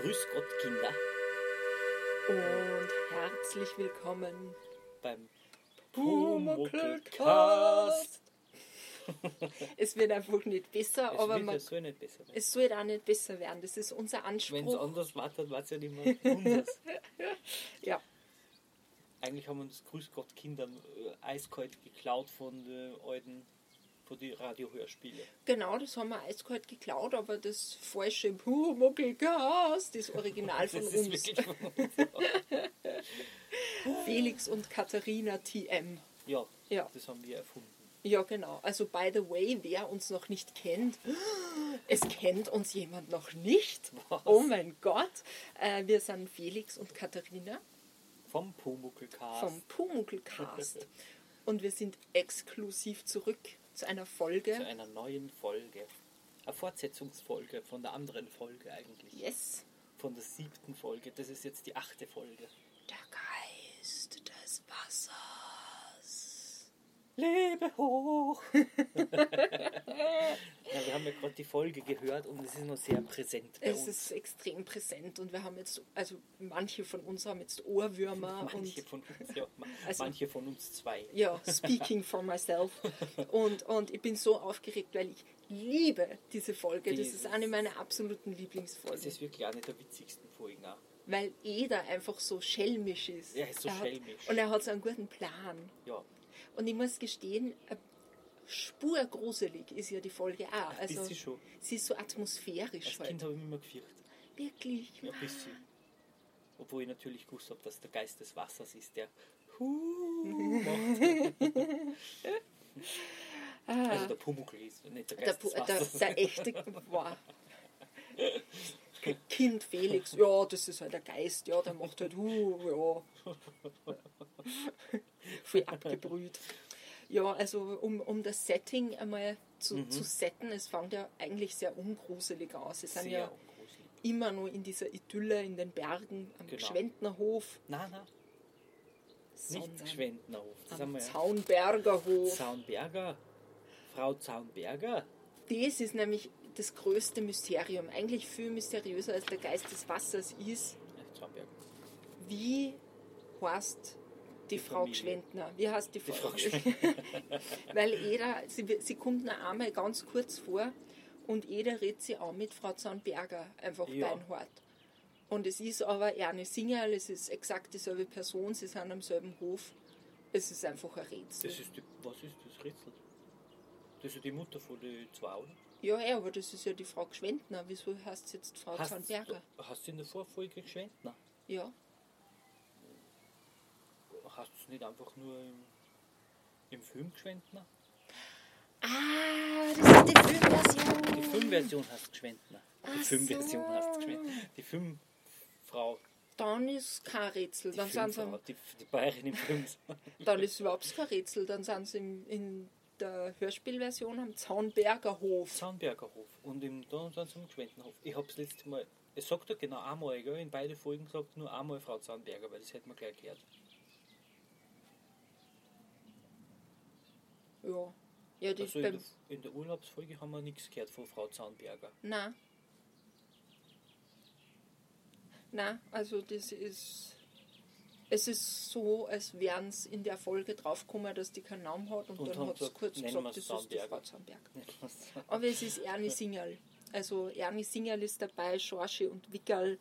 Grüß Gott, Kinder, Und herzlich willkommen beim Pumuckl-Cast. Es wird einfach nicht besser, Es aber wird, man, es soll nicht besser werden. es soll auch nicht besser werden. Das ist unser Wenn es Anspruch. anders war, dann war es ja nicht mehr unseres. Ja, Eigentlich haben uns Grüß Gott, Kinder äh, eiskalt geklaut von den alten, von den Radiohörspielen. genau, das haben wir eiskalt geklaut, aber das falsche Pumuckl-Cast, das Original von Das ist uns. wirklich von uns. Felix und Katharina TM. Ja, Ja. das haben wir erfunden. Ja, genau. Also, by the way, wer uns noch nicht kennt, es kennt uns jemand noch nicht. Was? Oh mein Gott. Äh, wir sind Felix und Katharina Vom Pumuckl-Cast. vom Pumuckl-Cast. Und wir sind exklusiv zurück zu einer Folge. Zu einer neuen Folge. Eine Fortsetzungsfolge von der anderen Folge eigentlich. Yes. Von der siebten Folge. Das ist jetzt die achte Folge. Der Geist des Wassers. Lebe hoch! ja, wir haben ja gerade die Folge gehört und es ist noch sehr präsent Es uns. ist extrem präsent und wir haben jetzt, also manche von uns haben jetzt Ohrwürmer manche, und von uns, ja, Also- manche von uns zwei. Ja, speaking for myself. Und, und ich bin so aufgeregt, weil ich liebe diese Folge. Das Die- ist eine meiner absoluten Das Lieblingsfolgen. ist wirklich eine der witzigsten Folgen auch. Weil Eder einfach so schelmisch ist. Er ist so hat, schelmisch. Und er hat so einen guten Plan. Ja, Und ich muss gestehen, äh, spurgruselig ist ja die Folge auch. Ein Also, bisschen schon. sie ist so atmosphärisch als halt. Kind habe ich mich immer gefürchtet. Wirklich. Ja, ein bisschen. Obwohl ich natürlich gewusst habe, dass der Geist des Wassers ist, der macht. Also der Pumuckl ist, nicht der Der, Geist Pu- des äh, der, Wassers. der echte wow. Kind Felix, ja, das ist halt der Geist, ja, der macht halt, uh, ja. Viel abgebrüht. Ja, also um, um das Setting einmal zu, Mhm. zu setten, es fängt ja eigentlich sehr ungruselig aus. Es sind ja ungruselig. immer nur in dieser Idylle in den Bergen am Genau. Schwendnerhof, Nein, nein, nicht Schwendnerhof. Das am ja. Zaunberger. Frau Zaunberger. Das ist nämlich das größte Mysterium, eigentlich viel mysteriöser als der Geist des Wassers ist, Zaunberger. wie heißt die, Frau. Gschwendner? Wie heißt die Die Frau? Weil Eda, sie, sie kommt noch einmal ganz kurz vor und Eda redet sie auch mit Frau Zaunberger, einfach Ja. beinhart. Und es ist aber Erne Singerl, es ist exakt dieselbe Person, sie sind am selben Hof. Es ist einfach ein Rätsel. Ist die, was ist das Rätsel? Das ist die Mutter von den zwei, oder? ja, ja, aber das ist ja die Frau Gschwendner. Wieso heißt sie jetzt Frau Hast, Zaunberger? hast du in der Vorfolge Gschwendner? Ja. Hast du es nicht einfach nur im, im Film Gschwendner? Ah, das ist die Filmversion. Die Filmversion heißt Gschwendner. Die Ach Filmversion so. heißt Gschwendner. Die Filmfrau. Dann ist kein Rätsel. Die, Dann, sind sie, die, die Bayerin im Film. dann ist überhaupt kein Rätsel. Dann sind sie im, in der Hörspielversion am Zaunberger Hof. Zaunberger Hof. Und im, da sind sie im Gschwendnerhof. Ich habe es letztes Mal, es sagt ja genau einmal, gell? in beide Folgen sagt nur einmal Frau Zaunberger, weil das hätte man gleich gehört. Ja. Ja, die Also in der, in der Urlaubsfolge haben wir nichts gehört von Frau Zaunberger. Nein. Nein, also das ist. Es ist so, als wären es in der Folge draufgekommen, dass die keinen Namen hat und, Und dann hat es kurz gesagt, das ist die. Frau Zaunberger. Aber es ist Ernie Singerl. Also Ernie Singerl ist dabei, Schorschi und Wickerl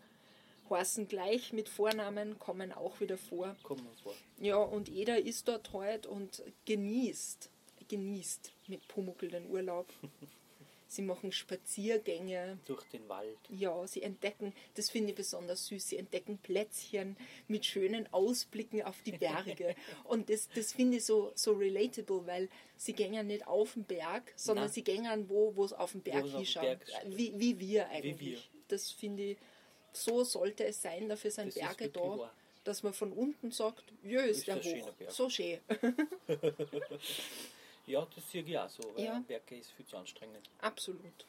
heißen gleich mit Vornamen, kommen auch wieder vor. Kommen vor. Ja, und jeder ist dort heute und genießt, genießt mit Pumuckl den Urlaub. Sie machen Spaziergänge. Durch den Wald. Ja, sie entdecken, das finde ich besonders süß, sie entdecken Plätzchen mit schönen Ausblicken auf die Berge. Und das, das finde ich so, so relatable, weil sie gehen nicht auf den Berg, sondern Nein. sie gehen wo, wo es auf den Berg hinschaut. Steht. Wie, wie wir eigentlich. wir. Das finde ich, so sollte es sein, dafür sind Das ist Berge da, wahr. dass man von unten sagt, jö, ist, Ist der hoch. Berg. So schön. Ja, das sehe ich auch so, weil Ja. Berg ist viel zu anstrengend. Absolut.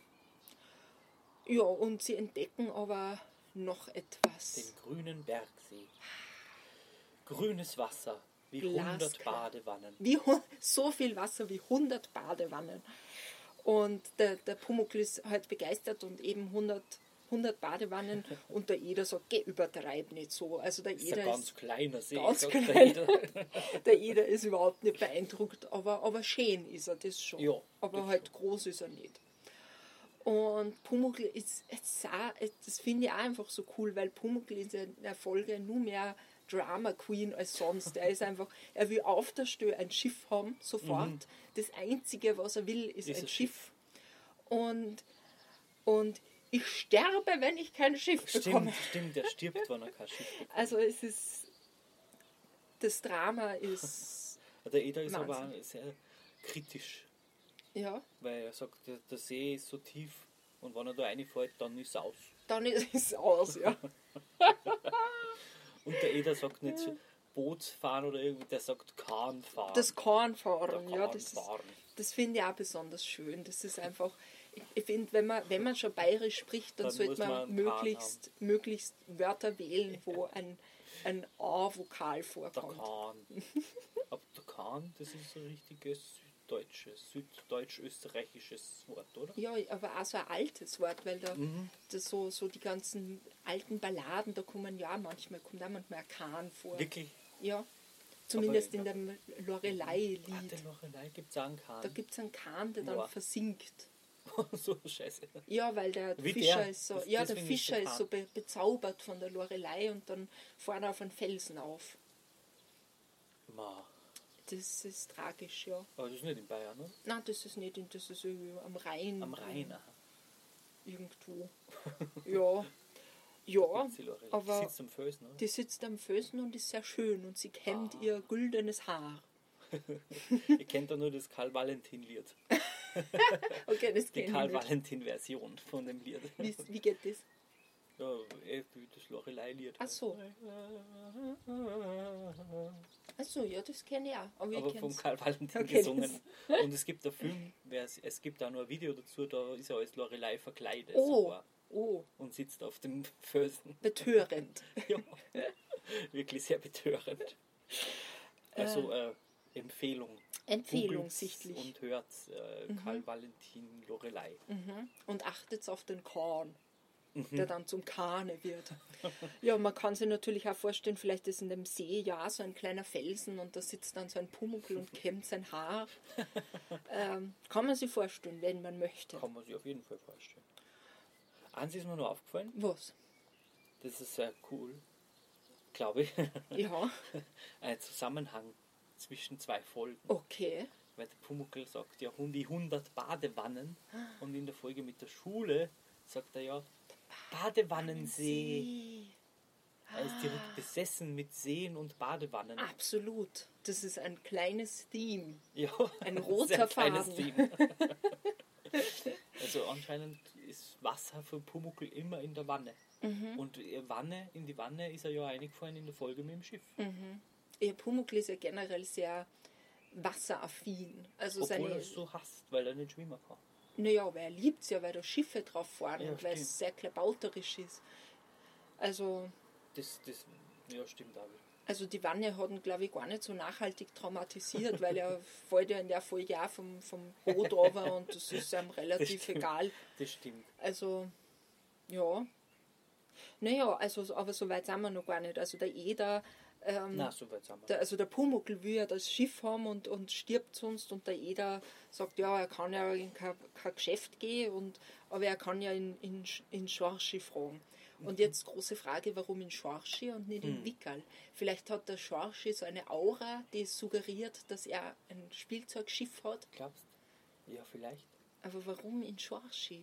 Ja, und sie entdecken aber noch etwas. Den grünen Bergsee. Grünes Wasser, wie Glasklar. 100 Badewannen. wie, so viel Wasser wie 100 Badewannen. Und der, der Pumuckl ist halt begeistert und eben 100 100 Badewannen und der Eder sagt, geh, übertreib nicht so. Also der ist Eder ein ganz ist, kleiner See. ganz sagt der klein. Eder. der Eder ist überhaupt nicht beeindruckt, aber, aber schön ist er, das schon. Ja, aber das halt groß ist er nicht. Und Pumuckl ist, das finde ich auch einfach so cool, weil Pumuckl ist in der Folge nur mehr Drama Queen als sonst. Er ist einfach, er will auf der Stelle ein Schiff haben, sofort. Das Einzige, was er will, ist, Mhm. Ist ein ein Schiff. Und, und ich sterbe, wenn ich kein Schiff bekomme. Stimmt, stimmt, der stirbt, wenn er kein Schiff bekommt. Also es ist, das Drama ist, Der Eder ist aber Wahnsinn. auch sehr kritisch, ja, weil er sagt, der, der See ist so tief und wenn er da reinfällt, dann ist es aus. dann ist es aus, ja. Und der Eder sagt nicht Bootsfahren oder irgendwie, der sagt Kahnfahren. Das Kornfahren, Der ja, das ist, Kahnfahren. Das finde ich auch besonders schön. Das ist einfach, ich, finde, wenn man, wenn man schon bayerisch spricht, dann, Dann sollte man, man möglichst, möglichst Wörter wählen, wo ein, ein A-Vokal Der vorkommt. Kahn. Aber der Kahn, das ist ein richtiges süddeutsches, süddeutsch-österreichisches Wort, oder? Ja, aber auch so ein altes Wort, weil da Mhm. das so, so die ganzen alten Balladen, da kommen ja manchmal, kommt auch manchmal ein Kahn vor. Wirklich? Ja, zumindest Aber- in dem Ah, Lorelei-Lied. der Lorelei gibt es auch einen Kahn. Da gibt es einen Kahn, der dann Boah. versinkt. so scheiße. Ja, weil der Wie Fischer der? ist so, Das- ja, der ist Fischer ist so be bezaubert von der Lorelei und dann vorne auf einen Felsen auf. Ma. Das ist tragisch, ja. Aber das ist nicht in Bayern, ne? Nein, das ist nicht, in- das ist irgendwie am Rhein. Am Rhein. aha. Irgendwo. ja. Ja, aber- Die sitzt am Felsen, ne? die sitzt am Felsen und ist sehr schön und sie kämmt Ah. ihr güldenes Haar. Ihr kennt doch nur das Karl-Valentin-Lied. Okay, das Die. Karl-Valentin-Version von dem Lied. Wie, wie geht das? Ja, eh, das Lorelei-Lied. Ach so. Achso, ja, das kenne ich auch. Aber, Aber vom. Karl Valentin Okay, gesungen. Und es gibt einen Film, es, gibt auch noch ein Video dazu, da ist er als Lorelei verkleidet Oh, sogar oh, und sitzt auf dem Felsen. betörend. Ja, wirklich sehr betörend. Also äh, Empfehlung. Empfehlung sichtlich. Und hört äh, Karl Valentin Lorelei. Mhm. Und achtet auf den Korn, Mhm. der dann zum Kahne wird. ja, man kann sich natürlich auch vorstellen, vielleicht ist in dem See ja so ein kleiner Felsen und da sitzt dann so ein Pumuckl und kämmt sein Haar. ähm, kann man sich vorstellen, wenn man möchte. Kann man sich auf jeden Fall vorstellen. Eins ist mir nur aufgefallen, Was? das ist sehr cool, glaube ich, Ja, ein Zusammenhang zwischen zwei Folgen. okay. Weil der Pumuckl sagt ja die 100 Badewannen und in der Folge mit der Schule sagt er ja Badewannensee. Er ist direkt besessen mit Seen und Badewannen. Absolut. Das ist ein kleines Theme. Ja, Ein roter kleines Faden. Also anscheinend ist Wasser für Pumuckl immer in der Wanne. Mhm. Und Wanne, in die Wanne ist er ja eingefallen in der Folge mit dem Schiff. Ja, Pumuckl ist ja generell sehr wasseraffin. Also Obwohl seine, er es so hasst, weil er nicht schwimmen kann. Naja, aber er liebt es ja, weil da Schiffe drauf fahren Ja, und weil es sehr klabauterisch ist. Also, Das, das, ja, stimmt auch. also die Wanne hat ihn, glaube ich, gar nicht so nachhaltig traumatisiert, weil er fällt ja in der Folge auch vom, vom Boot runter und das ist ihm relativ stimmt. egal. Das stimmt. Also, ja. Naja, also, aber so weit sind wir noch gar nicht. Also der Eder, ähm, Na, so weit sind wir. der, also der Pumuckl will ja das Schiff haben und, und stirbt sonst und der Eder sagt, ja, er kann ja in kein, kein Geschäft gehen, und, aber er kann ja in, in, in Schorschi fragen. Und jetzt große Frage, warum in Schorschi und nicht in Wickerl? Vielleicht hat der Schorschi so eine Aura, die suggeriert, dass er ein Spielzeugschiff hat. Glaubst Ja, vielleicht. Aber warum in Schorschi?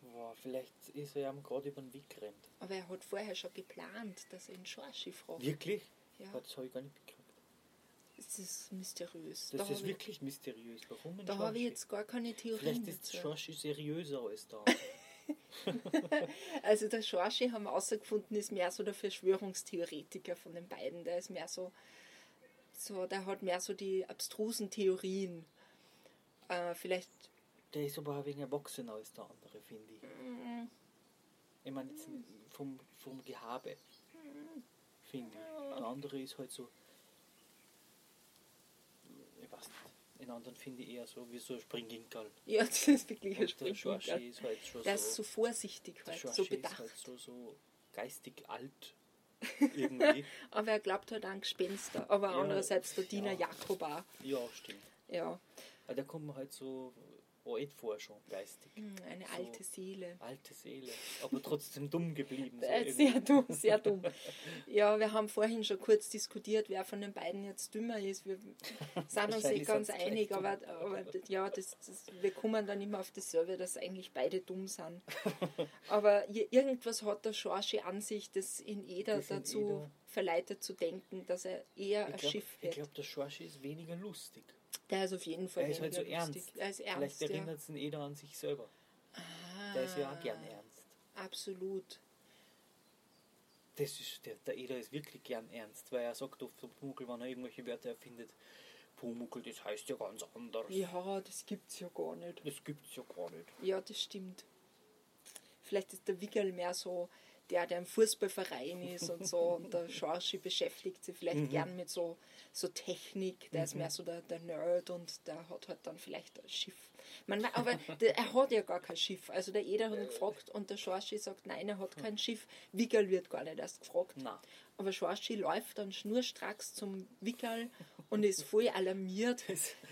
Boah, vielleicht ist er ja gerade über den Weg gerannt. Aber er hat vorher schon geplant, dass er in Schorschi fragt. Wirklich? Ja. Das habe ich gar nicht gekriegt. Das ist mysteriös. Das da ist habe ich, wirklich mysteriös. Warum da habe ich jetzt gar keine Theorie Vielleicht ist. Schorschi seriöser als da. Also der Schorschi haben wir herausgefunden, ist mehr so der Verschwörungstheoretiker von den beiden. Der ist mehr so, so der hat mehr so die abstrusen Theorien. Äh, vielleicht, Der ist aber ein wenig erwachsener als der andere, finde ich. Ich meine jetzt vom, vom Gehabe, finde ich. Der andere ist halt so, ich weiß nicht. In anderen finde ich eher so wie so ein Springginkerl. Ja, das ist wirklich ein Und der Springginkerl. ist halt schon Der so. ist so vorsichtig der halt, so ist bedacht. halt so, so geistig alt. Irgendwie. Aber er glaubt halt an Gespenster. Aber Ja, andererseits der Diener ja. Jakob auch. ja, stimmt. Ja, Aber der kommt mir halt so schon, geistig. hm, eine So. alte Seele. Alte Seele. Aber trotzdem dumm geblieben. So Äh. Sehr dumm, sehr dumm. Ja, wir haben vorhin schon kurz diskutiert, wer von den beiden jetzt dümmer ist. Wir sind uns nicht ganz einig, aber, aber ja, das, das, wir kommen dann immer auf dasselbe, dass eigentlich beide dumm sind. Aber irgendwas hat der Schorsche an sich, das in Eder Das in dazu Eder- verleitet zu denken, dass er eher ein Ich glaube, Schiff wird. glaub, der Schorschi ist weniger lustig. Der ist auf jeden Fall Er ist halt so ernst. Er ist ernst, Vielleicht ja. erinnert es ihn jeder an sich selber. Ah, Der ist ja auch gern ernst. Absolut. Das ist, der, der Eder ist wirklich gern ernst, weil er sagt oft zum Pumuckl, wenn er irgendwelche Wörter erfindet, Pumuckl, das heißt ja ganz anders. Ja, das gibt's ja gar nicht. Das gibt's ja gar nicht. Ja, das stimmt. Vielleicht ist der Wickel mehr so der, der im Fußballverein ist und so. Und der Schorschi beschäftigt sich vielleicht Mhm. gern mit so, so Technik. Der ist mehr so der, der Nerd und der hat halt dann vielleicht ein Schiff. Man, aber der, er hat ja gar kein Schiff. Also der Eder hat ihn gefragt und der Schorschi sagt, nein, er hat kein Schiff. Wickel wird gar nicht erst gefragt. Na, Aber Schorschi läuft dann schnurstracks zum Wickel und ist voll alarmiert.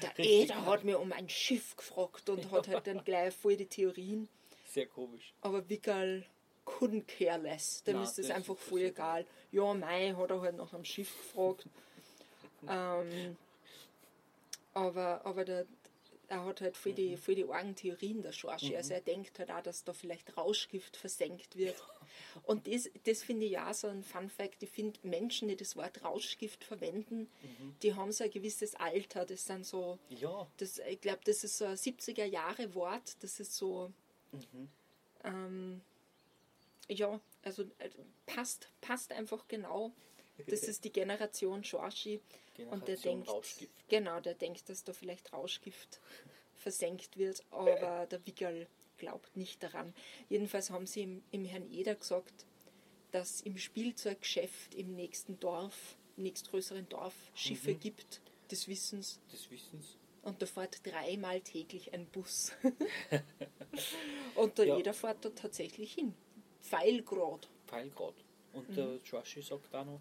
Der Eder hat mir um ein Schiff gefragt und hat halt dann gleich voll die Theorien. sehr komisch. Aber Wickel couldn't care less. Dem Na, ist es das- einfach voll egal. Ja, mei, hat er halt nach einem Schiff gefragt. ähm, aber aber der, er hat halt Mhm. die, voll die argen Theorien, der Schorschi. Also er denkt halt auch, dass da vielleicht Rauschgift versenkt wird. Und das, das finde ich ja so ein Fun Fact. Ich finde, Menschen, die das Wort Rauschgift verwenden, Mhm. die haben so ein gewisses Alter. Das sind so, Ja, das, ich glaube, das ist so ein 70er Jahre Wort. Das ist so, Mhm. ähm, ja, also äh, passt, passt einfach genau. Das ist die Generation Schorschi. Und der denkt, Rauschgift. genau, der denkt, dass da vielleicht Rauschgift versenkt wird, aber der Wickel glaubt nicht daran. Jedenfalls haben sie im, im Herrn Eder gesagt, dass im Spielzeuggeschäft im nächsten Dorf, nächstgrößeren Dorf, Schiffe Mhm. gibt, des Wissens. des Wissens. Und da fährt dreimal täglich ein Bus. Und der Ja. Eder fährt da tatsächlich hin. Pfeilgrad. Pfeilgrad. Mhm. Und der Schorschi sagt auch noch,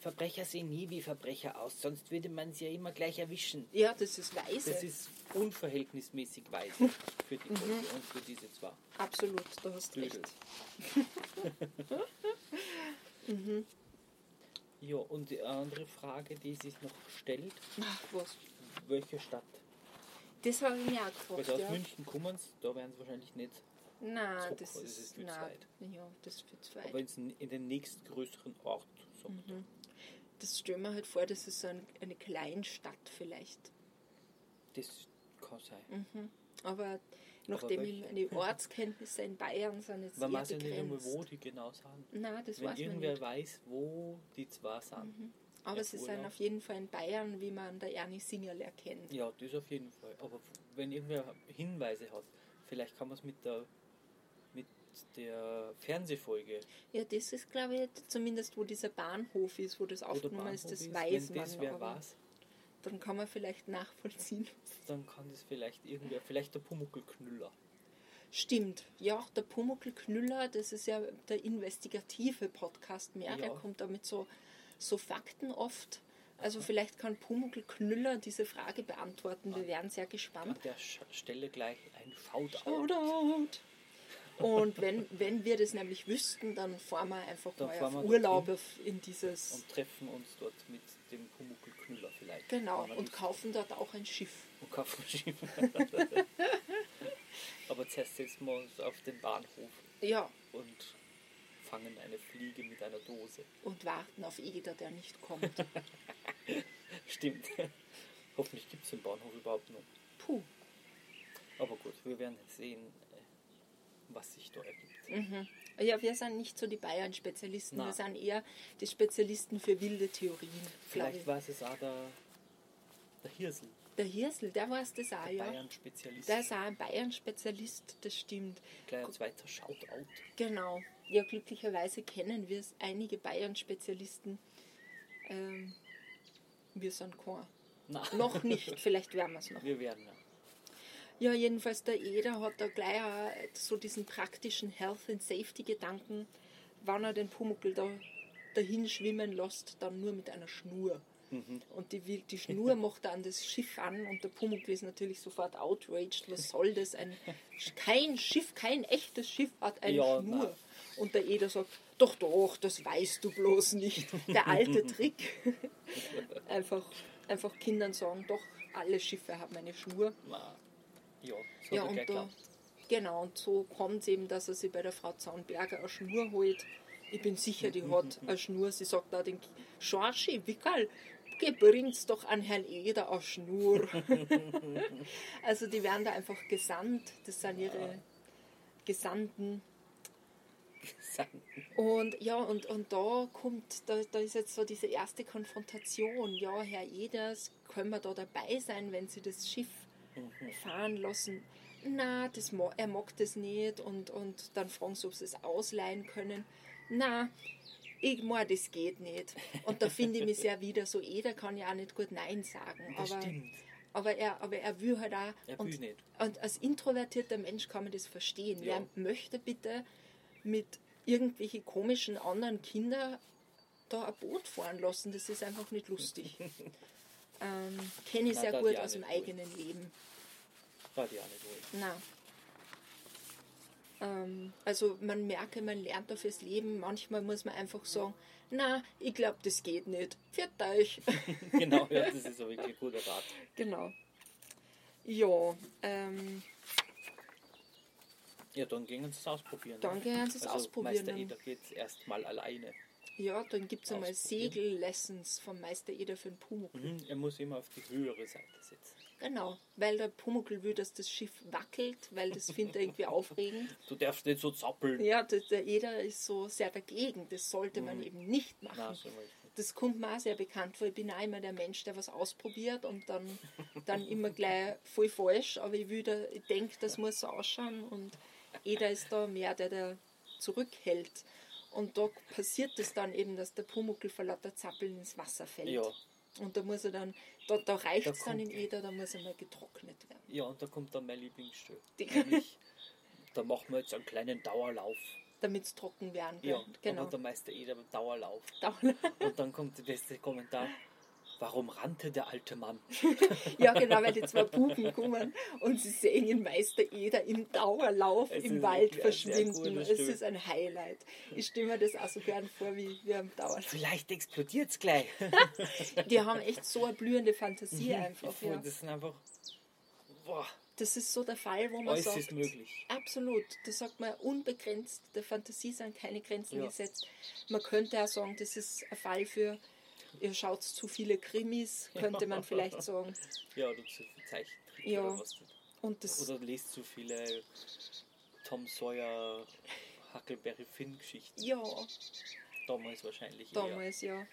Verbrecher sehen nie wie Verbrecher aus, sonst würde man sie ja immer gleich erwischen. Ja, das ist weise. Das ist unverhältnismäßig weise für die Folge und für diese zwei. Absolut, da hast Blödel. recht. Ja, und die andere Frage, die sich noch stellt, Ach, was? welche Stadt? Das habe ich mir auch Weil gefragt. sie aus Ja. München kommen, da werden sie wahrscheinlich nicht. Nein, So, das ist, nein, weit. Ja, das ist viel zu weit. Aber in den nächstgrößeren Ort. So. Mhm. Das stellen wir halt vor, das ist so ein, eine Kleinstadt vielleicht. Das kann sein. Aber nachdem Aber meine Ortskenntnisse in Bayern sind jetzt Man weiß ja nicht einmal, wo die genau sind. Nein, das Wenn weiß irgendwer nicht. weiß, wo die zwei sind. Aber Ja, sie Urlaub. sind auf jeden Fall in Bayern, wie man der Ernie Singerl erkennt. Ja, das auf jeden Fall. Aber wenn irgendwer Hinweise hat, vielleicht kann man es mit der der Fernsehfolge Ja, das ist, glaube ich, zumindest wo dieser Bahnhof ist, wo das aufgenommen ist, das ist, weiß wenn man. das wer weiß, dann kann man vielleicht nachvollziehen. dann kann das vielleicht irgendwer, vielleicht der Pumuckelknüller. Stimmt, ja, der Pumuckl Knüller, das ist ja der investigative Podcast mehr, der Ja. kommt da mit so, so Fakten oft. Also vielleicht kann Pumuckl Knüller diese Frage beantworten, wir wären sehr gespannt. An der Stelle gleich ein Shoutout. Shoutout! Und wenn, wenn wir das nämlich wüssten, dann fahren wir einfach Dann mal auf Urlaub auf- in dieses. Und treffen uns dort mit dem Pumuckelknüller vielleicht. Genau, und kaufen dort auch ein Schiff. und kaufen Schiff. Aber zuerst setzen wir uns auf den Bahnhof Ja, und fangen eine Fliege mit einer Dose. und warten auf Eder, der nicht kommt. Stimmt. Hoffentlich gibt es den Bahnhof überhaupt noch. Puh. Aber gut, wir werden sehen, was sich da ergibt. Ja, wir sind nicht so die Bayern-Spezialisten, wir sind eher die Spezialisten für wilde Theorien. Vielleicht ich. war es auch der, der Hirsel, Der Hirsel, der weiß das auch, der ja. Bayern-Spezialist. Der ist auch ein Bayern-Spezialist, das stimmt. Gleich ein zweiter Shoutout. Genau. Ja, glücklicherweise kennen wir es, einige Bayern-Spezialisten. Ähm, wir sind kein. Na. Noch nicht, vielleicht werden wir es noch. Wir werden ja. Ja, jedenfalls der Eder hat da gleich auch so diesen praktischen Health and Safety Gedanken, wann er den Pumuckl da dahin schwimmen lässt, dann nur mit einer Schnur. Und die, die Schnur macht er an das Schiff an und der Pumuckl ist natürlich sofort outraged. Was soll das? Ein, kein Schiff, kein echtes Schiff hat eine Ja, Schnur. nein. Und der Eder sagt, doch, doch, das weißt du bloß nicht. Der alte Trick. einfach, einfach Kindern sagen, doch, alle Schiffe haben eine Schnur. Na, ja, so Ja, und da, genau, und so kommt es eben, dass er sich bei der Frau Zaunberger eine Schnur holt. Ich bin sicher, die hat eine Schnur. Sie sagt da den Schorschi, Wickel, bringt's doch an Herrn Eder eine Schnur. also die werden da einfach gesandt. Das sind ihre Gesandten. Und ja, und, und da kommt, da, da ist jetzt so diese erste Konfrontation. Ja, Herr Eders, können wir da dabei sein, wenn Sie das Schiff fahren lassen? Na, das, er mag das nicht. Und, und dann fragen sie, ob sie es ausleihen können. Na, ich meine, das geht nicht. Und da finde ich mich sehr wieder so, Eder kann ja auch nicht gut Nein sagen. Das aber, stimmt. aber, er, aber er will halt auch. Er und, will nicht. und als introvertierter Mensch kann man das verstehen. Ja. Wer möchte bitte mit irgendwelchen komischen anderen Kindern da ein Boot fahren lassen? Das ist einfach nicht lustig. ähm, Kenne ich sehr gut aus dem eigenen Leben. War die auch nicht. Na. Ähm, also man merke, man lernt da fürs Leben. Manchmal muss man einfach sagen, na, ich glaube, das geht nicht. Pfiat euch. genau, ja, das ist ein wirklich guter Rat. genau. Ja, ähm, Ja, dann gehen sie es ausprobieren. Dann gehen sie es also ausprobieren, Meister Eder geht erstmal alleine. Ja, dann gibt es einmal. Segellessons vom Meister Eder für den Pumuckl. Mhm, er muss immer auf die höhere Seite sitzen. Genau, weil der Pumuckl will, dass das Schiff wackelt, weil das findet er irgendwie aufregend. Du darfst nicht so zappeln. Ja, der, der Eder ist so sehr dagegen. Das sollte man eben nicht machen. So nicht. Das kommt mir auch sehr bekannt vor. Ich bin auch immer der Mensch, der was ausprobiert und dann, dann immer gleich voll falsch. Aber ich, da- ich denke, das muss so ausschauen. Und Eder ist da mehr der, der zurückhält. Und da passiert es dann eben, dass der Pumuckl vor lauter Zappeln ins Wasser fällt. Ja, Und da muss er dann, da, da reicht es Da dann in kommt- Eder, da muss er mal getrocknet werden. ja, und da kommt dann mein Lieblingsstück. Nämlich, da machen wir jetzt einen kleinen Dauerlauf. Damit es trocken werden kann. Ja, genau. aber der Meister Eder beim Dauerlauf. Dauer- Und dann kommt der beste Kommentar. Warum rannte der alte Mann? Ja, genau, weil die zwei Buben kommen und sie sehen den Meister Eder im Dauerlauf Es im Wald verschwinden. gutes Es ist ein Highlight. Ich stelle mir das auch so gern vor, wie wir am Dauerlauf. Vielleicht explodiert es gleich. Die haben echt so eine blühende Fantasie einfach. Ich finde, Ja. Das sind einfach. Boah, Das ist so der Fall, wo man alles sagt, ist möglich. Absolut, das sagt man unbegrenzt. Der Fantasie sind keine Grenzen Ja. gesetzt. Man könnte auch sagen, das ist ein Fall für, ihr schaut zu viele Krimis, könnte man vielleicht sagen. Ja, oder zu viel Zeichentrick Ja. oder was. Und das, Oder lest zu viele Tom Sawyer, Huckleberry Finn Geschichten. ja, Damals wahrscheinlich eher. damals, ja.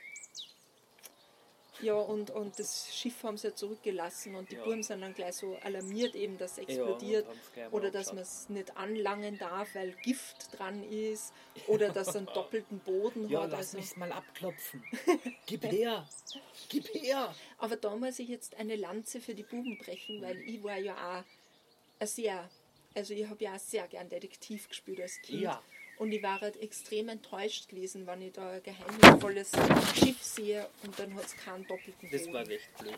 Ja, und, und das Schiff haben sie ja zurückgelassen und die Ja. Buben sind dann gleich so alarmiert eben, dass es Ja, explodiert mal oder dass man es nicht anlangen darf, weil Gift dran ist oder dass es einen doppelten Boden Ja, hat. lass Also. mich's mal abklopfen. Gib her! Gib her! Aber da muss ich jetzt eine Lanze für die Buben brechen, weil ich war ja auch sehr, also ich habe ja auch sehr gern Detektiv gespielt als Kind. Ja. Und ich war halt extrem enttäuscht gewesen, wenn ich da ein geheimnisvolles Schiff sehe und dann hat es keinen doppelten Das Boden. war echt blöd.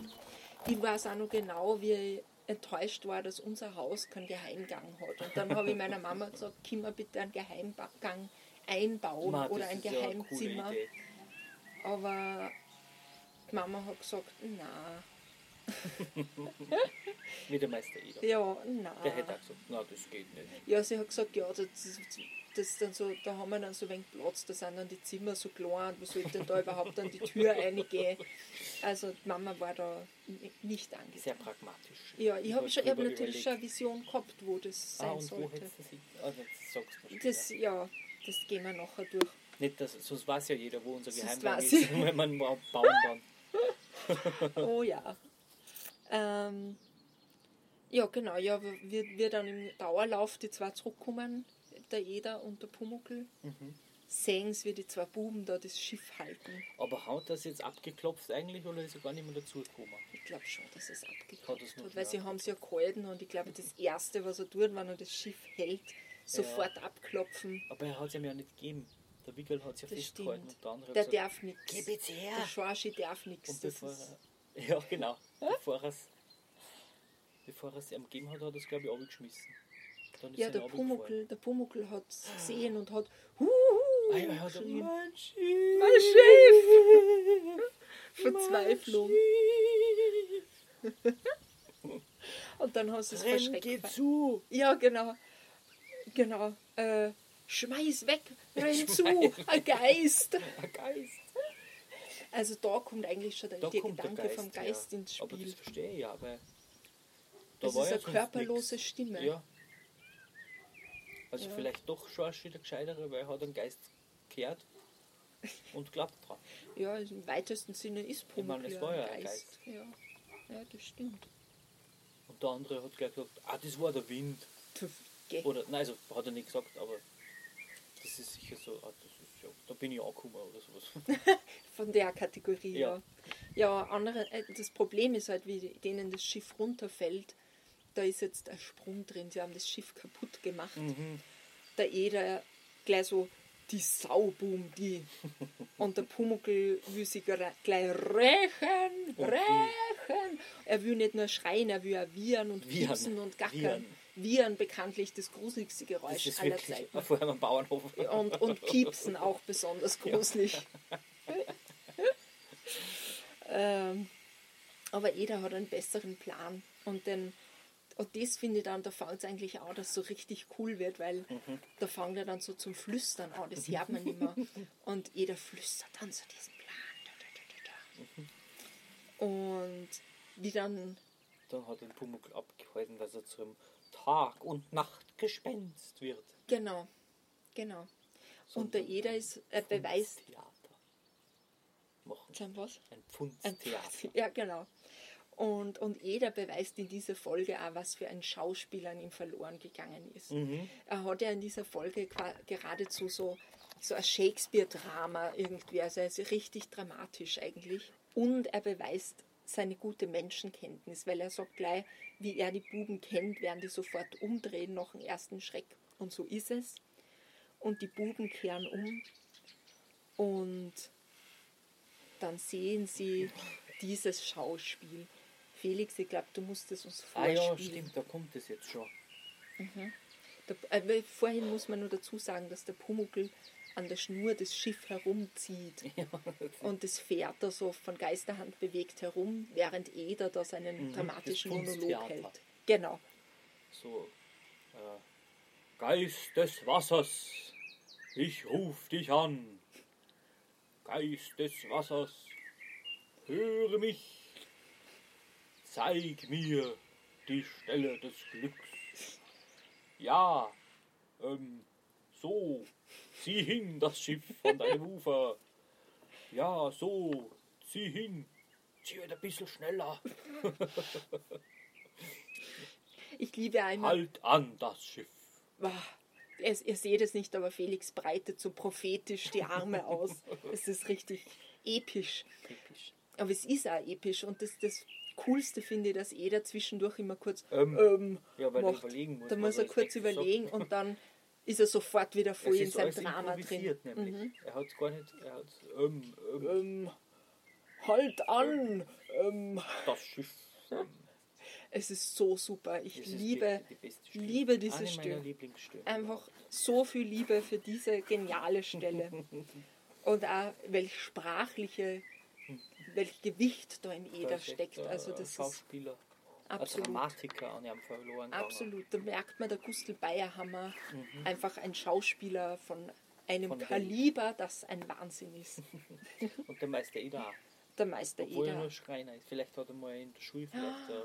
Ich weiß auch noch genau, wie ich enttäuscht war, dass unser Haus keinen Geheimgang hat. Und dann habe ich meiner Mama gesagt, können wir bitte einen Geheimgang einbauen Ma, oder das ein ja Geheimzimmer. Idee. Aber die Mama hat gesagt, na, Wie der Meister Eder. ja, na. Der hätte auch gesagt, na, das geht nicht. Ja, sie hat gesagt, ja, das, das dann so, da haben wir dann so wenig Platz, da sind dann die Zimmer so klein, wo soll ich denn da überhaupt an die Tür reingehen? Also die Mama war da nicht Sehr angetan. pragmatisch. Ja, ich habe hab natürlich überlegt. schon eine Vision gehabt, wo das sein Ah, und wo sollte. du sie? Ah, das sagst du Das, ja, das gehen wir nachher durch. Nicht, dass, sonst weiß ja jeder, wo unser weiß ist, wenn man ba- bauen dann. Oh ja. Ähm, ja, genau, ja, wir, wir dann im Dauerlauf die zwei zurückkommen, der Eder und der Pumuckl. Mhm. sehen sie, wie die zwei Buben da das Schiff halten. Aber hat das jetzt abgeklopft eigentlich oder ist er gar nicht mehr dazugekommen? Ich glaube schon, dass es es noch hat, weil sie haben es ja gehalten und ich glaube, das Erste, was er tut, wenn er das Schiff hält, sofort abklopfen. Aber er hat es ihm ja nicht gegeben. Der Wickel hat es ja Das festgehalten stimmt. und der andere Der gesagt, darf nichts. Gib jetzt her! Der Schorschi darf nichts. Das ja genau, bevor er es bevor es ihm gegeben hat, hat er es glaube ich abgeschmissen. Ja, er der. Pumuckl, der Pumuckl hat es gesehen und hat Huhu Ah, ja, hat geschrien. mein Schiff! Mein Schiff! Verzweiflung. Und dann haben sie es verschreckt. geh zu! Ja, genau. Genau. Äh, schmeiß weg, renn zu, ein Geist. Ein Geist! Also da kommt eigentlich schon der, Da der kommt der Gedanke Geist, vom Geist ja. ins Aber Spiel. das verstehe ich ja, weil. Das war ist ja eine körperlose nix. Stimme. Ja. Also Ja. vielleicht doch Schorsch der Gescheitere, weil er hat einen Geist gehört und glaubt dran. Ja, im weitesten Sinne ist Ich meine, Pumuckl es war ja ein ein Geist. Ja. ja, das stimmt. Und der andere hat gleich gesagt, ah, das war der Wind. Tuff. Oder, nein, also hat er nicht gesagt, aber das ist sicher so, ah, das ist ja, da bin ich angekommen oder sowas. Von der Kategorie, ja. Ja. Ja, andere, äh, das Problem ist halt, wie denen das Schiff runterfällt, da ist jetzt ein Sprung drin. Sie haben das Schiff kaputt gemacht. Mhm. Der Eder gleich so, die Sauboom, die. Und der Pumuckl will sich gleich rächen, rächen. Er will nicht nur schreien, er will auch wiehern und Wiehern. und gackern. Wiehern. Wiehern bekanntlich das gruseligste Das Geräusch ist aller Zeiten. vor allem am Bauernhof. Und, und piepsen auch besonders gruselig. ähm, aber jeder hat einen besseren Plan. Und, den, und das finde ich dann, da fängt es eigentlich an, dass es so richtig cool wird, weil da fängt er dann so zum Flüstern an, das hört man immer. Und jeder flüstert dann so diesen Plan. Da. Und wie dann Dann hat er den Pumuckl abgehalten, dass er zum Tag- und Nachtgespenst wird. Genau, genau. Und der Sondern Eder ist, er beweist, Machen. Was? Ein Pfundstheater. Ja, genau. Und, und jeder beweist in dieser Folge auch, was für ein Schauspieler an ihm verloren gegangen ist. Mhm. Er hat ja in dieser Folge geradezu so, so ein Shakespeare-Drama irgendwie, also er ist richtig dramatisch eigentlich. Und er beweist seine gute Menschenkenntnis, weil er sagt gleich, wie er die Buben kennt, werden die sofort umdrehen nach dem ersten Schreck. Und so ist es. Und die Buben kehren um und dann sehen sie dieses Schauspiel. Felix, ich glaube, du musst es uns Ah vorspielen. ja, stimmt, da kommt es jetzt schon. Der, äh, vorhin muss man nur dazu sagen, dass der Pumuckl an der Schnur das Schiff herumzieht. Ja, Und das Pferd da so von Geisterhand bewegt herum, während Eder da seinen Mhm, dramatischen Monolog hält. Genau. so. Äh, Geist des Wassers, ich ruf dich an. Geist des Wassers, höre mich. Zeig mir die Stelle des Glücks. Ja, ähm, so, zieh hin das Schiff von deinem Ufer. Ja, so, zieh hin. Zieh halt ein bisschen schneller. Ich liebe einmal. Halt an das Schiff. Es, ihr seht es nicht, aber Felix breitet so prophetisch die Arme aus. Es ist richtig episch. Typisch. Aber es ist auch episch und das, das Coolste finde ich, dass jeder zwischendurch immer kurz Ähm, ähm, ja, weil er macht. überlegen muss, Da muss er kurz überlegen sagt. und dann ist er sofort wieder voll in seinem Drama drin. nämlich. Er hat es gar nicht, er hat ähm, ähm, Ähm, halt an! Ähm, das Schiff. Ähm, es ist so super. Ich das liebe, die, die liebe diese Stelle. einfach so viel Liebe für diese geniale Stelle. Und auch welch sprachliche, welch Gewicht da in Eder steckt. Also das ist Schauspieler, ein absolut. Dramatiker an ihrem verloren gegangen. Absolut, da merkt man, der Gustl Bayerhammer, einfach ein Schauspieler von einem Von. Kaliber, das ein Wahnsinn ist. Und der Meister Eder auch. Der Meister Obwohl er Eder nur Schreiner ist. Vielleicht hat er mal in der Schule vielleicht, äh,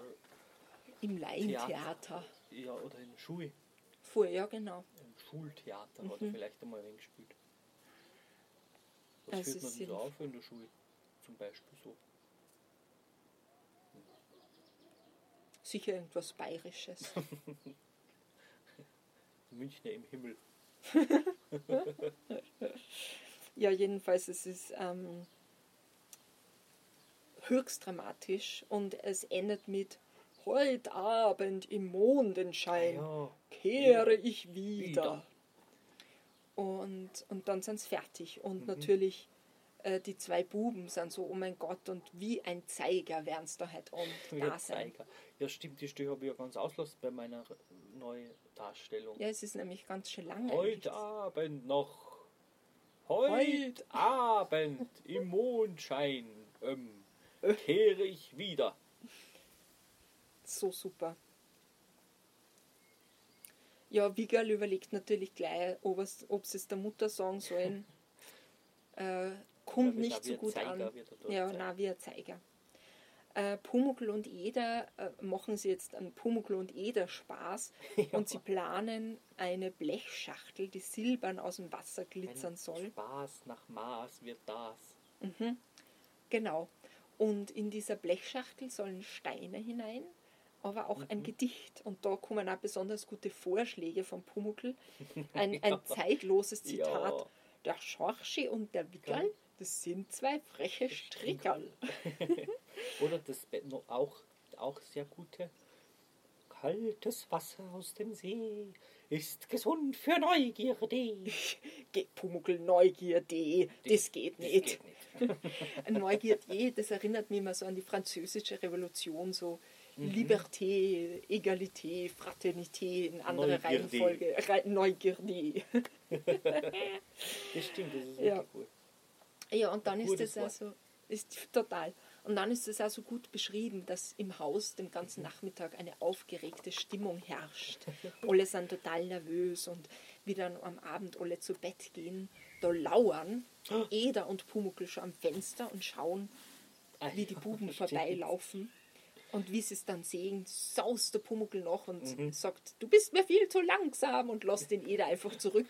im Laientheater. ja, oder in der Schule, Vor, ja genau. im Schultheater hat Mhm. er vielleicht einmal ein gespielt. Was Also führt man so auf in der Schule? Zum Beispiel so. Sicher irgendwas Bayerisches. Münchner im Himmel. Ja, jedenfalls, es ist ähm, höchst dramatisch und es endet mit Heute Abend im Mondenschein Ja, kehre ich wieder. wieder. Und, und dann sind sie fertig. Und Mhm. natürlich äh, die zwei Buben sind so, oh mein Gott, und wie ein Zeiger werden sie da halt und wie da ein sein. Zeiger. Ja, stimmt, die Stelle habe ich ja ganz ausgelassen bei meiner Neudarstellung. Ja, es ist nämlich ganz schön lang. Heute. Abend noch. Heute Heut. Abend im Mondschein ähm, Äh. kehre ich wieder. So super. Ja, Wiggerl überlegt natürlich gleich, ob es- ob sie es der Mutter sagen sollen. äh, kommt Ja, auch nicht wie so gut Zeiger, an. dort Ja, na wie ein Zeiger. Äh, Pumuckl und Eder äh, machen sie jetzt einen Pumuckl und Eder Spaß und sie planen eine Blechschachtel, die silbern aus dem Wasser glitzern Ein soll. Spaß nach Maß wird das. Genau. Und in dieser Blechschachtel sollen Steine hinein, aber auch Mhm. ein Gedicht. Und da kommen auch besonders gute Vorschläge von Pumuckl. Ein, ein zeitloses Zitat. Ja. Der Schorschi und der Wickerl, das sind zwei freche Strickerl. Oder das Bett noch auch, auch sehr gute. Kaltes Wasser aus dem See ist gesund für Neugierde. Geht Pumuckl Neugierde, das geht Das nicht. geht nicht. Neugierde, das erinnert mich immer so an die französische Revolution, so Mhm. Liberté, Egalité, Fraternité in andere Neugierde. Reihenfolge. Re Neugierde. Das stimmt, das ist Ja. wirklich cool. Ja, und dann ist das also, ist total. Und dann ist es also gut beschrieben, dass im Haus den ganzen Nachmittag eine aufgeregte Stimmung herrscht. alle sind total nervös und wie dann am Abend alle zu Bett gehen, da lauern Eder und Pumuckl schon am Fenster und schauen, Ah, wie die Buben vorbeilaufen. Und wie sie es dann sehen, saust der Pumuckl noch und Mhm. sagt, du bist mir viel zu langsam und lässt den Eder einfach zurück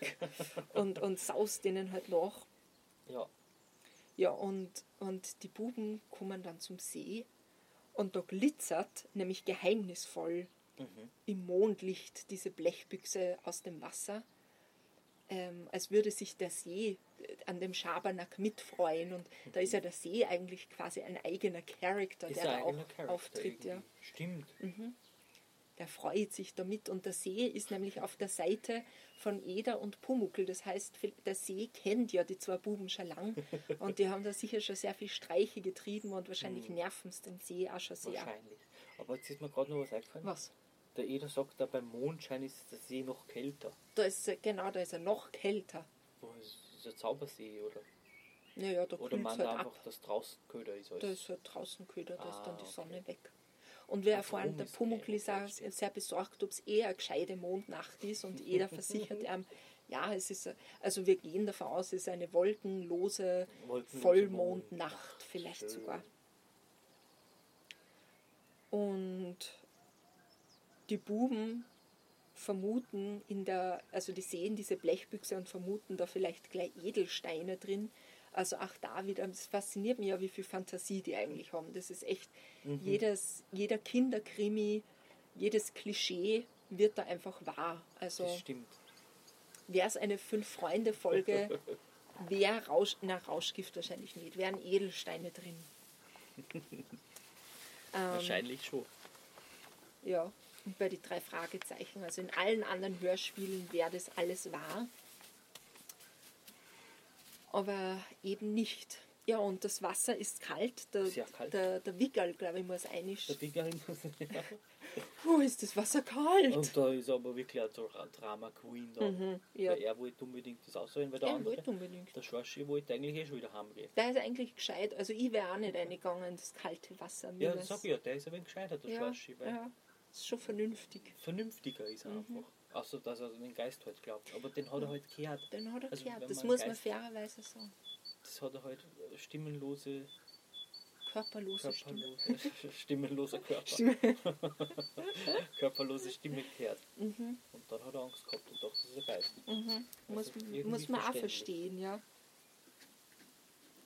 und, und saust denen halt nach. Ja, Ja, und, und die Buben kommen dann zum See und da glitzert nämlich geheimnisvoll im Mondlicht diese Blechbüchse aus dem Wasser, ähm, als würde sich der See äh, an dem Schabernack mitfreuen. Und da ist ja der See eigentlich quasi ein eigener Charakter, ist der da auch Charakter auftritt. Ja. Stimmt. Der freut sich damit und der See ist nämlich auf der Seite von Eder und Pumuckl. Das heißt, der See kennt ja die zwei Buben schon lang und die haben da sicher schon sehr viel Streiche getrieben und wahrscheinlich nerven es den See auch schon sehr. Wahrscheinlich. Aber jetzt ist mir gerade noch was eingefallen. Was? Der Eder sagt, da beim Mondschein ist der See noch kälter. Da ist er, genau, da ist er noch kälter. Wo ist ein Zaubersee, oder? Naja, da Oder man halt einfach, ab. dass draußen köder ist. Alles. Da ist halt draußen kühler, da ist dann die Ah, Sonne weg. Und wir Ah, erfahren, warum der Pumuckl ist auch sehr besorgt, ob es eher eine gescheite Mondnacht ist und jeder versichert ihm, ja, es ist, also wir gehen davon aus, es ist eine wolkenlose Wolkenlose Vollmondnacht Mondnacht. vielleicht Schön. sogar. Und die Buben vermuten in der, also die sehen diese Blechbüchse und vermuten da vielleicht gleich Edelsteine drin. Also auch da wieder, es fasziniert mich ja, wie viel Fantasie die eigentlich haben. Das ist echt, Mhm. jedes, jeder Kinderkrimi, jedes Klischee wird da einfach wahr. Also Das stimmt. wäre es eine Fünf-Freunde-Folge, wäre Rausch, na Rauschgift wahrscheinlich nicht, wären Edelsteine drin. Ähm, Wahrscheinlich schon. Ja, und bei die drei Fragezeichen, also in allen anderen Hörspielen wäre das alles wahr. Aber eben nicht. Ja, und das Wasser ist kalt. Der, Sehr kalt. der, der Wickerl, glaube ich, muss einig. Der Bigger Puh, ist das Wasser kalt? Und da ist aber wirklich ein Dra- Drama Queen da. Mhm, ja. Weil er wollte unbedingt das auswählen, weil der Er andere, wollte unbedingt. der Schorschi wollte eigentlich eh schon wieder heimgehen. Der ist eigentlich gescheit. Also ich wäre auch nicht reingegangen, das kalte Wasser. Ja, das sag ich ja, der ist ein wenig gescheiter, der ja, Schorschi, weil ja, ist schon vernünftig. vernünftiger ist Mhm. er einfach. Außer, dass er an den Geist halt glaubt. Aber den hat er halt gehört. Den hat er Also, gehört. Das man muss man Geist- fairerweise sagen. Das hat er halt äh, stimmenlose, Körperlose Stimme. körperlose, stimmenloser Körper. Stimme. Körperlose Stimme gehört. Mhm. Und dann hat er Angst gehabt und dachte, das ist ein Geist. Mhm. Muss, irgendwie muss man auch verstehen, ja.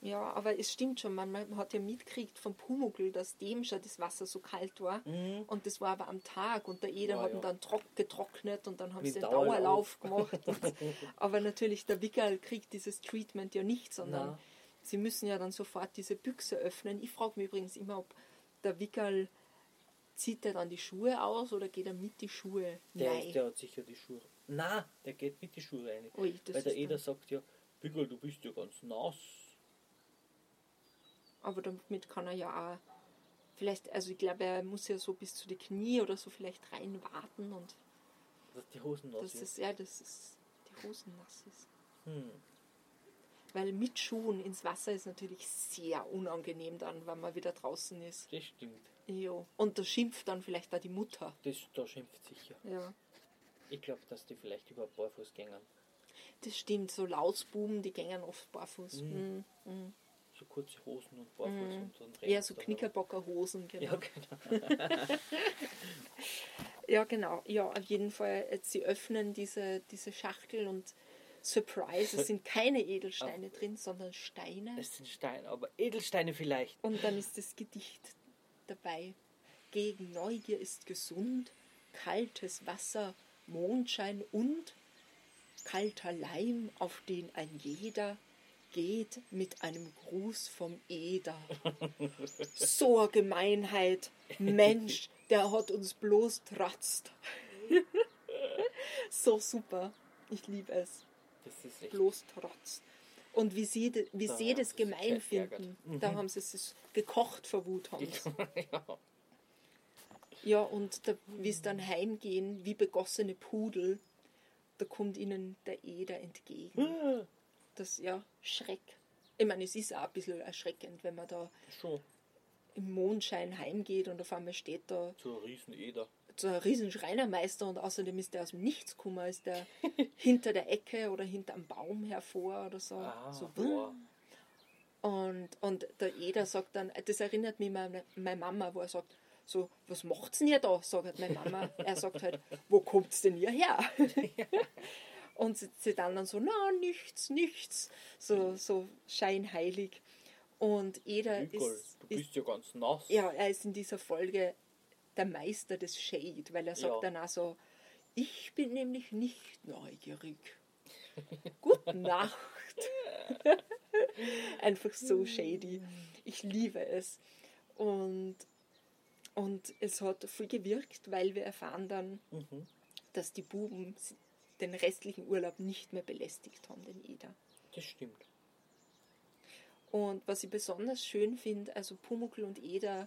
Ja, aber es stimmt schon, man, man hat ja mitgekriegt vom Pumuckl, dass dem schon das Wasser so kalt war. Und das war aber am Tag und der Eder Mhm. Ja, hat ihn ja. dann trock, getrocknet und dann haben Mit sie den Dauerlauf. Dauerlauf gemacht. Und, aber natürlich, der Wickerl kriegt dieses Treatment ja nicht, sondern Na. sie müssen ja dann sofort diese Büchse öffnen. Ich frage mich übrigens immer, ob der Wickerl zieht er dann die Schuhe aus oder geht er mit die Schuhe Der, rein? der hat sicher die Schuhe. Na, der geht mit die Schuhe rein. Ui, Weil der ist Eder sagt ja, Bügel, du bist ja ganz nass. Aber damit kann er ja auch vielleicht, also ich glaube, er muss ja so bis zu die Knie oder so vielleicht reinwarten und Dass die Hosen nass das ist ja, das ist die Hosen nass ist. Hm. Weil mit Schuhen ins Wasser ist natürlich sehr unangenehm dann, wenn man wieder draußen ist. Das stimmt. Jo. Und da schimpft dann vielleicht auch die Mutter. Das, da schimpft sicher. Ja. Ich glaube, dass die vielleicht über Barfuß gängen. Das stimmt, so Lausbuben, die gängen oft barfuß. Mhm. Mhm. So kurze Hosen und Barfuß und dann Eher rennen so sie da Knickerbockerhosen, genau. Ja, genau. Ja, genau. Ja, auf jeden Fall. äh, Sie öffnen diese, diese Schachtel und Surprise, es sind keine Edelsteine drin, sondern Steine. Es sind Steine, aber Edelsteine vielleicht. Und dann ist das Gedicht dabei. Gegen Neugier ist gesund, kaltes Wasser, Mondschein und kalter Leim, auf den ein jeder geht mit einem Gruß vom Eder. So eine Gemeinheit. Mensch, der hat uns bloß tratzt. so super. Ich liebe es. Das ist echt. Bloß trotzt. Und wie sie, wie Da sie das gemein finden, da haben sie es gekocht vor Wut. Haben sie. ja. Ja, und da, wie es dann heimgehen, wie begossene Pudel, da kommt ihnen der Eder entgegen. Das, ja, Schreck. Ich meine, es ist auch ein bisschen erschreckend, wenn man da Schon. im Mondschein heimgeht und auf einmal steht da ein Riesen-Eder. so ein riesen Schreinermeister und außerdem ist der aus dem Nichts gekommen, ist der hinter der Ecke oder hinter einem Baum hervor oder so. Ah, so boah. und, und der Eder sagt dann, das erinnert mich an meine, meine Mama, wo er sagt, so, was macht's denn ihr da? Sagt halt meine Mama. Er sagt halt, wo kommt's denn ihr her? Und sie, sie dann dann so, na, nichts, nichts. So, so scheinheilig. Und Eder Bügel, ist, du ist bist ja ganz nass. ja, er ist in dieser Folge der Meister des Shade, weil er sagt Ja. dann auch so, ich bin nämlich nicht neugierig. Gute Nacht. Einfach so shady. Ich liebe es. Und, und es hat viel gewirkt, weil wir erfahren dann, Mhm. dass die Buben den restlichen Urlaub nicht mehr belästigt haben, den Eder. Das stimmt. Und was ich besonders schön finde, also Pumuckl und Eder,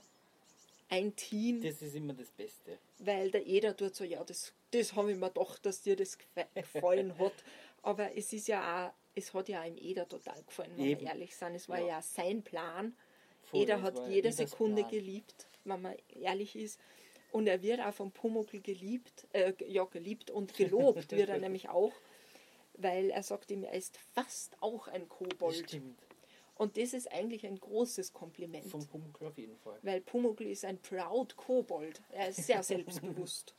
ein Team, Das ist immer das Beste. weil der Eder tut so, ja, das, das habe ich mir gedacht, dass dir das gefallen hat. Aber es ist ja auch, es hat ja auch im Eder total gefallen, wenn Eben. wir ehrlich sind. Es war Ja. ja, sein Plan. Voll, Eder es hat jede Sekunde Plan. geliebt, wenn man ehrlich ist. Und er wird auch von Pumuckl geliebt, äh, ja, geliebt und gelobt wird er nämlich auch, weil er sagt ihm, er ist fast auch ein Kobold. stimmt. Und das ist eigentlich ein großes Kompliment. Vom Pumuckl auf jeden Fall. Weil Pumuckl ist ein proud Kobold. Er ist sehr selbstbewusst.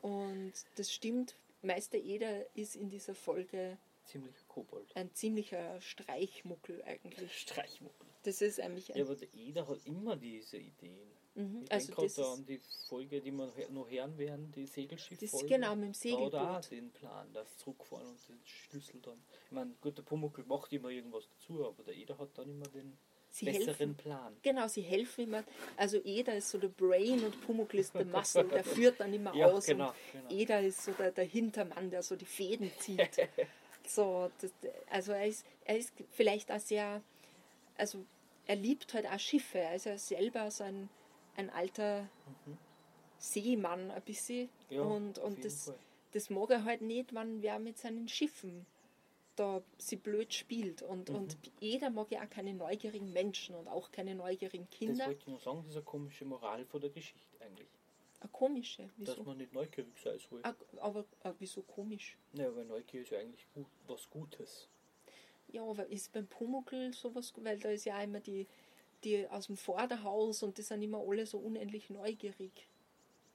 Und das stimmt, Meister Eder ist in dieser Folge Ziemlich Kobold. ein ziemlicher Streichmuckel eigentlich. Streichmuckel. Das ist eigentlich ein, Ja, aber der Eder hat immer diese Ideen. Mhm, Ich also denke ist, an die Folge, die wir noch hören werden, die segelschiff das ist genau mit dem Da hat Segelboot. den Plan, das zurückfahren und den Schlüssel dann. Ich meine, gut, der Pumuckl macht immer irgendwas dazu, aber der Eder hat dann immer den Sie besseren helfen. Plan. Genau, sie helfen immer. Also Eder ist so der Brain und Pumuckl ist der Muscle. Der führt dann immer Ja, aus. genau, und genau. Eder ist so der, der Hintermann, der so die Fäden zieht. so, das, also er ist, er ist vielleicht auch sehr, also er liebt halt auch Schiffe. Er ist ja selber so ein, ein alter Seemann ein bisschen. Mhm. Ja, und und das, Fall. das mag er halt nicht, wenn wer mit seinen Schiffen da sie blöd spielt. Und, Mhm. und jeder mag ja auch keine neugierigen Menschen und auch keine neugierigen Das Kinder. wollte ich nur sagen, diese komische Moral von der Geschichte eigentlich. Eine komische. Wieso? Dass man nicht neugierig sein soll. Ah, aber ah, wieso komisch? Ja, weil Neugier ist ja eigentlich gut, was Gutes. Ja, aber ist beim Pumuckl sowas, weil da ist ja immer die, die aus dem Vorderhaus und die sind immer alle so unendlich neugierig.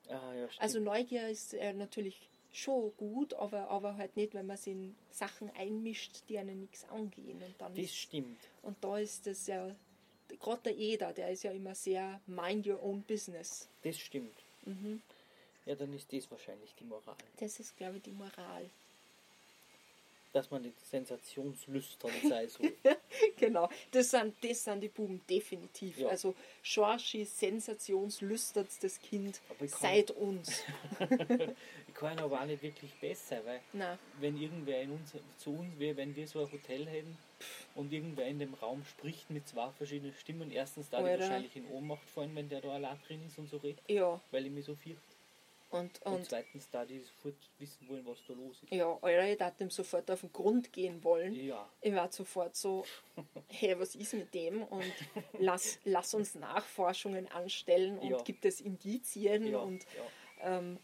Ah, ja, stimmt. Also Neugier ist äh, natürlich schon gut, aber, aber halt nicht, wenn man sich in Sachen einmischt, die einem nichts angehen. Und, dann Das ist, stimmt. und da ist das ja, gerade der Eder, der ist ja immer sehr mind your own business. Das stimmt. Mhm. Ja, dann ist das wahrscheinlich die Moral. Das ist, glaube ich, die Moral. Dass man nicht sensationslüstern sei soll. genau, das sind, das sind die Buben definitiv. Ja. Also Schorschi, sensationslüstertstes Kind kann- seit uns. ich kann aber auch nicht wirklich besser, weil Na, wenn irgendwer in uns, zu uns wäre, wenn wir so ein Hotel hätten und irgendwer in dem Raum spricht mit zwei verschiedenen Stimmen, erstens da die wahrscheinlich in Ohnmacht fallen, wenn der da allein drin ist und so redet, ja, weil ich mich so viel. Und, Und, und zweitens da die sofort wissen wollen, was da los ist. ja, Alter, ich darf dem sofort auf den Grund gehen wollen. Ja, Ich war sofort so, hey, was ist mit dem? Und lass, lass uns Nachforschungen anstellen und Ja. gibt es Indizien ja, und ja. ähm,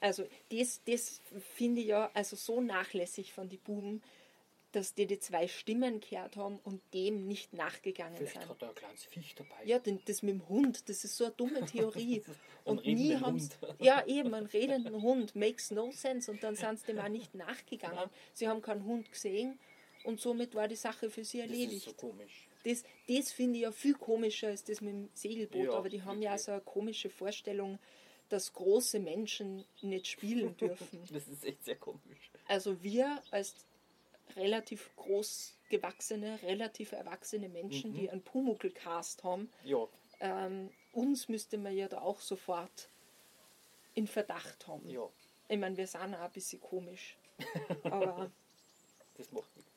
also das, das finde ich ja also so nachlässig von den Buben, dass die die zwei Stimmen gehört haben und dem nicht nachgegangen Vielleicht sind. hat er ein kleines Viech dabei. Ja, denn das mit dem Hund, das ist so eine dumme Theorie. Und nie haben Hund. Ja, eben, einen redenden Hund. Makes no sense. Und dann sind sie dem auch nicht nachgegangen. Sie haben keinen Hund gesehen und somit war die Sache für sie das ist erledigt. so komisch. Das, das finde ich ja viel komischer als das mit dem Segelboot. Ja, Aber die haben ja wirklich. so eine komische Vorstellung, dass große Menschen nicht spielen dürfen. Das ist echt sehr komisch. Also wir als relativ groß gewachsene, relativ erwachsene Menschen, Mhm. die einen Pumuckl-Cast haben, Ja, ähm, uns müsste man ja da auch sofort in Verdacht haben. ja, Ich meine, wir sind auch ein bisschen komisch. Aber das macht nichts.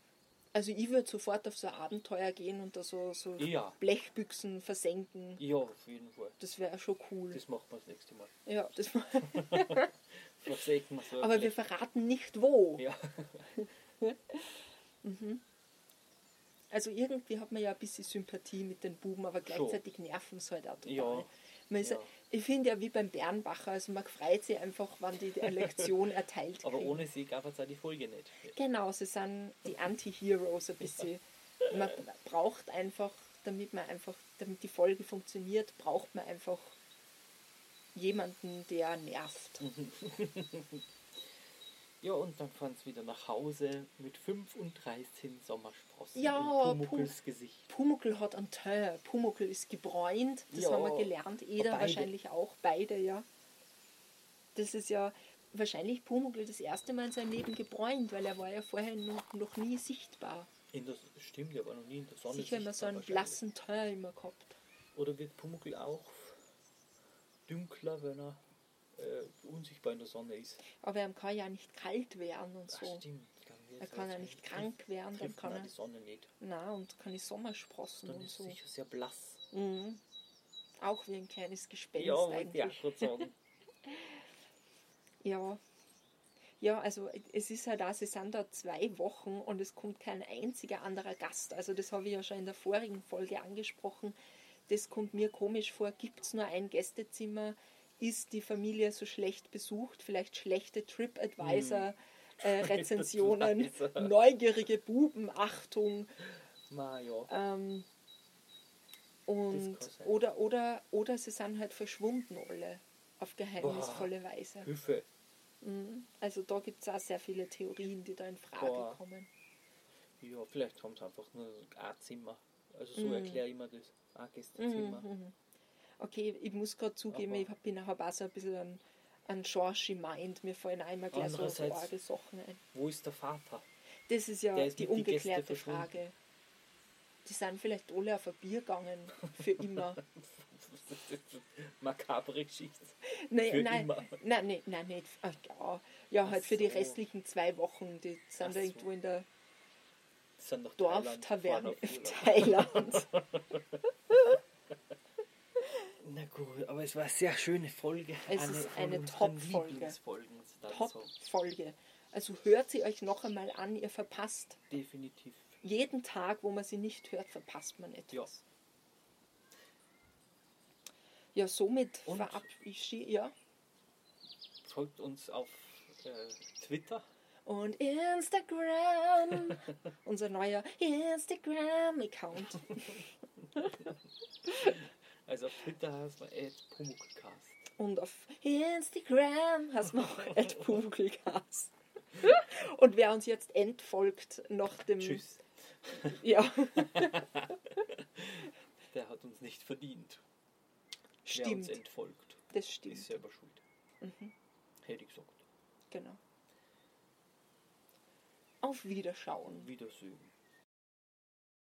also ich würde sofort auf so ein Abenteuer gehen und da so, so Ja. Blechbüchsen versenken. Ja, auf jeden Fall. Das wäre schon cool. Das machen wir das nächste Mal. ja, das Versägen wir so. aber wir verraten nicht wo. Ja, Also irgendwie hat man ja ein bisschen Sympathie mit den Buben, aber gleichzeitig nerven sie halt auch total. Ja. Man ist, Ja. Ich finde ja wie beim Bernbacher, also man freut sich einfach, wann die eine Lektion erteilt aber kriegen. ohne sie gab es auch die Folge nicht. Genau, sie sind die Anti-Heroes ein bisschen. Man braucht einfach, damit man einfach, damit die Folge funktioniert, braucht man einfach jemanden, der nervt. Ja, und dann fahren sie wieder nach Hause mit 5 und 13 Sommersprossen Ja, in Pumuckls Gesicht. Pumuckl hat einen Teint, Pumuckl ist gebräunt, das Ja, haben wir gelernt, Eder wahrscheinlich auch, beide, ja. Das ist ja wahrscheinlich Pumuckl das erste Mal in seinem Leben gebräunt, weil er war ja vorher noch, noch nie sichtbar. In der, stimmt, der war noch nie in der Sonne. Sicher immer so einen blassen Teint immer gehabt. Oder wird Pumuckl auch dünkler, wenn er äh, unsichtbar in der Sonne ist? Aber er kann ja nicht kalt werden und Ach, so. stimmt. Dann wird's Er kann ja nicht krank werden, dann trifft kann man er. die Sonne nicht. Na, und kann ich Sommersprossen Dann und ist so. er sicher sehr blass. Mhm. Auch wie ein kleines Gespenst Ja, eigentlich. gerade sagen. Ja. Ja, also es ist halt auch, sie sind da zwei Wochen und es kommt kein einziger anderer Gast. Also das habe ich ja schon in der vorigen Folge angesprochen. Das kommt mir komisch vor. Gibt es nur ein Gästezimmer? Ist die Familie so schlecht besucht? Vielleicht schlechte TripAdvisor-Rezensionen, Hm. TripAdvisor. neugierige Buben, Achtung. Ja. Ähm, und oder, oder, oder sie sind halt verschwunden alle auf geheimnisvolle Weise. Hilfe. Mhm. Also da gibt es auch sehr viele Theorien, die da in Frage Boah. kommen. Ja, vielleicht haben sie einfach nur ein Zimmer. Also so Mhm. erkläre ich mir das. Ein Gästezimmer. Mhm. Okay, ich muss gerade zugeben, Aber- ich bin habe auch so ein bisschen an, an George Mind. Mir fallen einmal gleich so, so arge Sachen ein. Wo ist der Vater? Das ist ja ist die die ungeklärte verschwunden. Frage. Die sind vielleicht alle auf ein Bier gegangen für immer. Makabre Geschichte. Nein, Für nein, immer. nein, nein, nein, nicht. Ach, ja, ja halt für die so. restlichen zwei Wochen. Die sind Ach so. irgendwo in der Die Thailand Dorftaverne auf Urlaub. Thailand. Na gut, aber es war eine sehr schöne Folge. Es ist von eine Top-Folge. Top-Folge. Also hört sie euch noch einmal an, ihr verpasst. Definitiv. Jeden Tag, wo man sie nicht hört, verpasst man etwas. Ja. Ja, somit Und? verabschiede ja. Folgt uns auf äh, Twitter. Und Instagram, unser neuer Instagram-Account. Also auf Twitter heißt man Pumuckcast. Und auf Instagram hast du noch at Pugelgas. Und wer uns jetzt entfolgt nach dem. Tschüss. Ja, Der hat uns nicht verdient. Wer uns stimmt. entfolgt, Das ist stimmt. selber schuld. Mhm. Hätte ich gesagt. Genau. Auf Wiederschauen. Wiedersehen.